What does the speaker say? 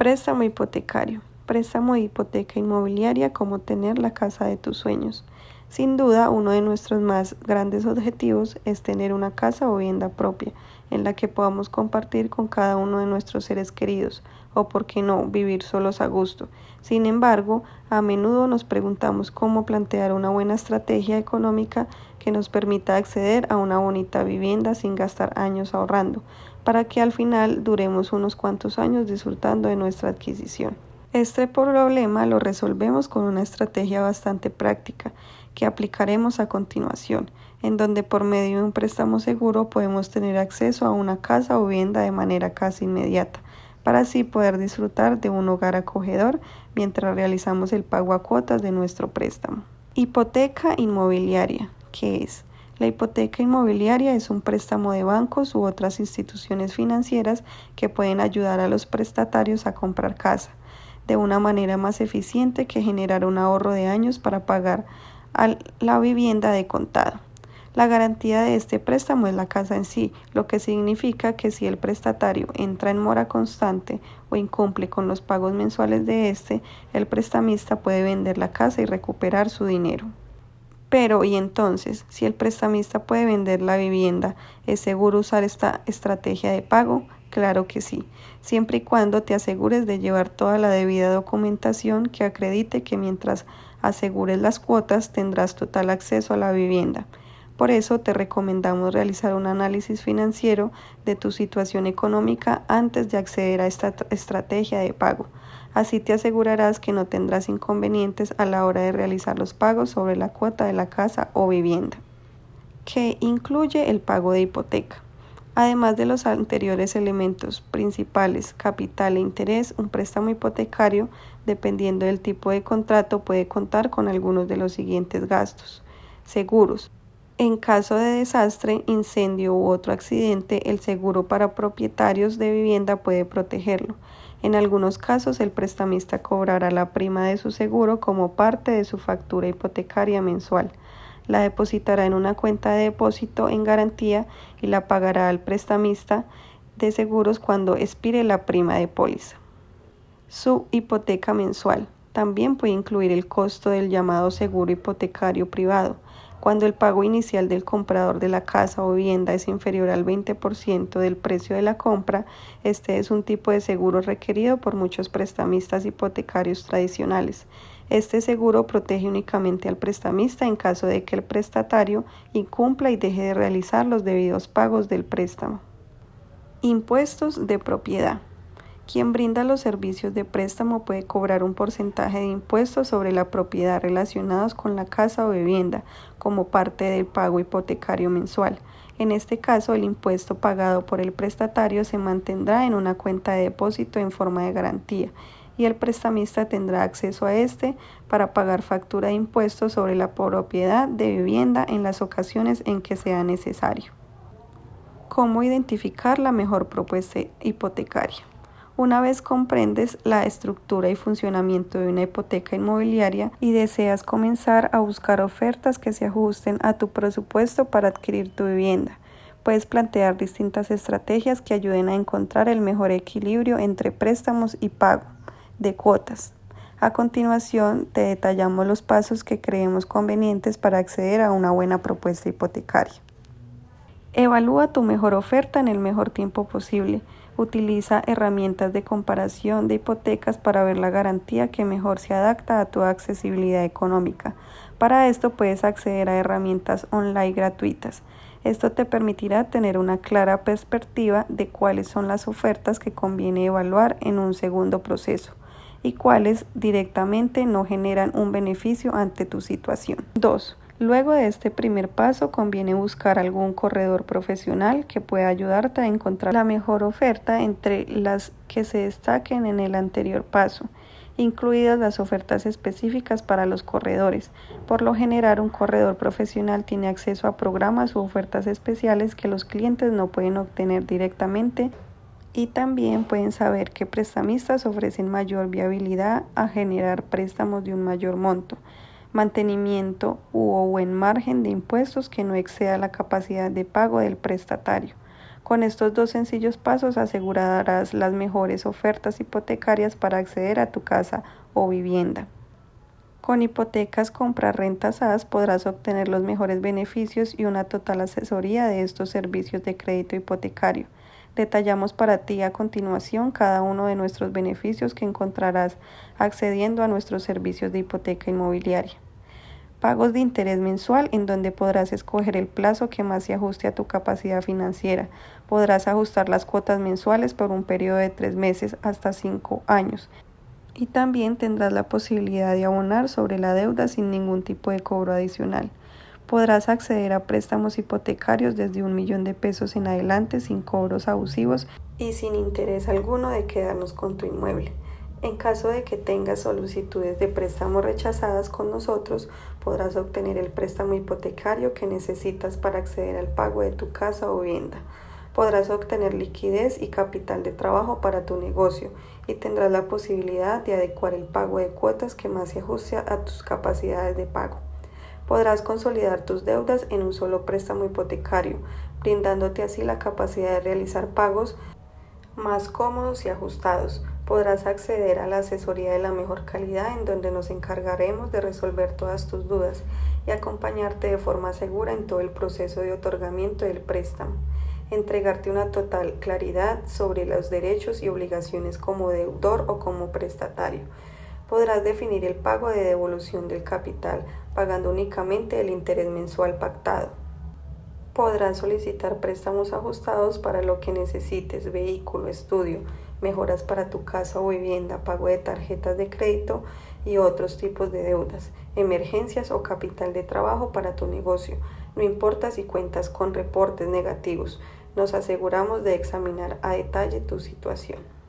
Préstamo hipotecario. Préstamo de hipoteca inmobiliaria como tener la casa de tus sueños. Sin duda, uno de nuestros más grandes objetivos es tener una casa o vivienda propia en la que podamos compartir con cada uno de nuestros seres queridos, o por qué no, vivir solos a gusto. Sin embargo, a menudo nos preguntamos cómo plantear una buena estrategia económica que nos permita acceder a una bonita vivienda sin gastar años ahorrando, para que al final duremos unos cuantos años disfrutando de nuestra adquisición. Este problema lo resolvemos con una estrategia bastante práctica que aplicaremos a continuación, en donde por medio de un préstamo seguro podemos tener acceso a una casa o vivienda de manera casi inmediata, para así poder disfrutar de un hogar acogedor mientras realizamos el pago a cuotas de nuestro préstamo. Hipoteca inmobiliaria, ¿qué es? La hipoteca inmobiliaria es un préstamo de bancos u otras instituciones financieras que pueden ayudar a los prestatarios a comprar casa de una manera más eficiente que generar un ahorro de años para pagar a la vivienda de contado. La garantía de este préstamo es la casa en sí, lo que significa que si el prestatario entra en mora constante o incumple con los pagos mensuales de este, el prestamista puede vender la casa y recuperar su dinero. Pero, ¿y entonces, si el prestamista puede vender la vivienda, es seguro usar esta estrategia de pago? Claro que sí, siempre y cuando te asegures de llevar toda la debida documentación que acredite que mientras asegures las cuotas tendrás total acceso a la vivienda. Por eso te recomendamos realizar un análisis financiero de tu situación económica antes de acceder a esta estrategia de pago. Así te asegurarás que no tendrás inconvenientes a la hora de realizar los pagos sobre la cuota de la casa o vivienda, que incluye el pago de hipoteca. Además de los anteriores elementos principales, capital e interés, un préstamo hipotecario, dependiendo del tipo de contrato, puede contar con algunos de los siguientes gastos. Seguros. En caso de desastre, incendio u otro accidente, el seguro para propietarios de vivienda puede protegerlo. En algunos casos, el prestamista cobrará la prima de su seguro como parte de su factura hipotecaria mensual la depositará en una cuenta de depósito en garantía y la pagará al prestamista de seguros cuando expire la prima de póliza. Su hipoteca mensual también puede incluir el costo del llamado seguro hipotecario privado. Cuando el pago inicial del comprador de la casa o vivienda es inferior al 20% del precio de la compra, este es un tipo de seguro requerido por muchos prestamistas hipotecarios tradicionales. Este seguro protege únicamente al prestamista en caso de que el prestatario incumpla y deje de realizar los debidos pagos del préstamo. Impuestos de propiedad. Quien brinda los servicios de préstamo puede cobrar un porcentaje de impuestos sobre la propiedad relacionados con la casa o vivienda como parte del pago hipotecario mensual. En este caso, el impuesto pagado por el prestatario se mantendrá en una cuenta de depósito en forma de garantía y el prestamista tendrá acceso a este para pagar factura de impuestos sobre la propiedad de vivienda en las ocasiones en que sea necesario. ¿Cómo identificar la mejor propuesta hipotecaria? Una vez comprendes la estructura y funcionamiento de una hipoteca inmobiliaria y deseas comenzar a buscar ofertas que se ajusten a tu presupuesto para adquirir tu vivienda, puedes plantear distintas estrategias que ayuden a encontrar el mejor equilibrio entre préstamos y pago de cuotas. A continuación, te detallamos los pasos que creemos convenientes para acceder a una buena propuesta hipotecaria. Evalúa tu mejor oferta en el mejor tiempo posible. Utiliza herramientas de comparación de hipotecas para ver la garantía que mejor se adapta a tu accesibilidad económica. Para esto puedes acceder a herramientas online gratuitas. Esto te permitirá tener una clara perspectiva de cuáles son las ofertas que conviene evaluar en un segundo proceso y cuáles directamente no generan un beneficio ante tu situación. 2. Luego de este primer paso conviene buscar algún corredor profesional que pueda ayudarte a encontrar la mejor oferta entre las que se destaquen en el anterior paso incluidas las ofertas específicas para los corredores. Por lo general, un corredor profesional tiene acceso a programas u ofertas especiales que los clientes no pueden obtener directamente y también pueden saber qué prestamistas ofrecen mayor viabilidad a generar préstamos de un mayor monto, mantenimiento u buen margen de impuestos que no exceda la capacidad de pago del prestatario. Con estos dos sencillos pasos asegurarás las mejores ofertas hipotecarias para acceder a tu casa o vivienda. Con hipotecas compra rentas AS podrás obtener los mejores beneficios y una total asesoría de estos servicios de crédito hipotecario. Detallamos para ti a continuación cada uno de nuestros beneficios que encontrarás accediendo a nuestros servicios de hipoteca inmobiliaria. Pagos de interés mensual en donde podrás escoger el plazo que más se ajuste a tu capacidad financiera. Podrás ajustar las cuotas mensuales por un periodo de tres meses hasta cinco años y también tendrás la posibilidad de abonar sobre la deuda sin ningún tipo de cobro adicional. Podrás acceder a préstamos hipotecarios desde un millón de pesos en adelante sin cobros abusivos y sin interés alguno de quedarnos con tu inmueble. En caso de que tengas solicitudes de préstamo rechazadas con nosotros, podrás obtener el préstamo hipotecario que necesitas para acceder al pago de tu casa o vivienda podrás obtener liquidez y capital de trabajo para tu negocio y tendrás la posibilidad de adecuar el pago de cuotas que más se ajuste a tus capacidades de pago. Podrás consolidar tus deudas en un solo préstamo hipotecario, brindándote así la capacidad de realizar pagos más cómodos y ajustados. Podrás acceder a la asesoría de la mejor calidad en donde nos encargaremos de resolver todas tus dudas y acompañarte de forma segura en todo el proceso de otorgamiento del préstamo entregarte una total claridad sobre los derechos y obligaciones como deudor o como prestatario. Podrás definir el pago de devolución del capital pagando únicamente el interés mensual pactado. Podrás solicitar préstamos ajustados para lo que necesites, vehículo, estudio, mejoras para tu casa o vivienda, pago de tarjetas de crédito y otros tipos de deudas, emergencias o capital de trabajo para tu negocio. No importa si cuentas con reportes negativos, nos aseguramos de examinar a detalle tu situación.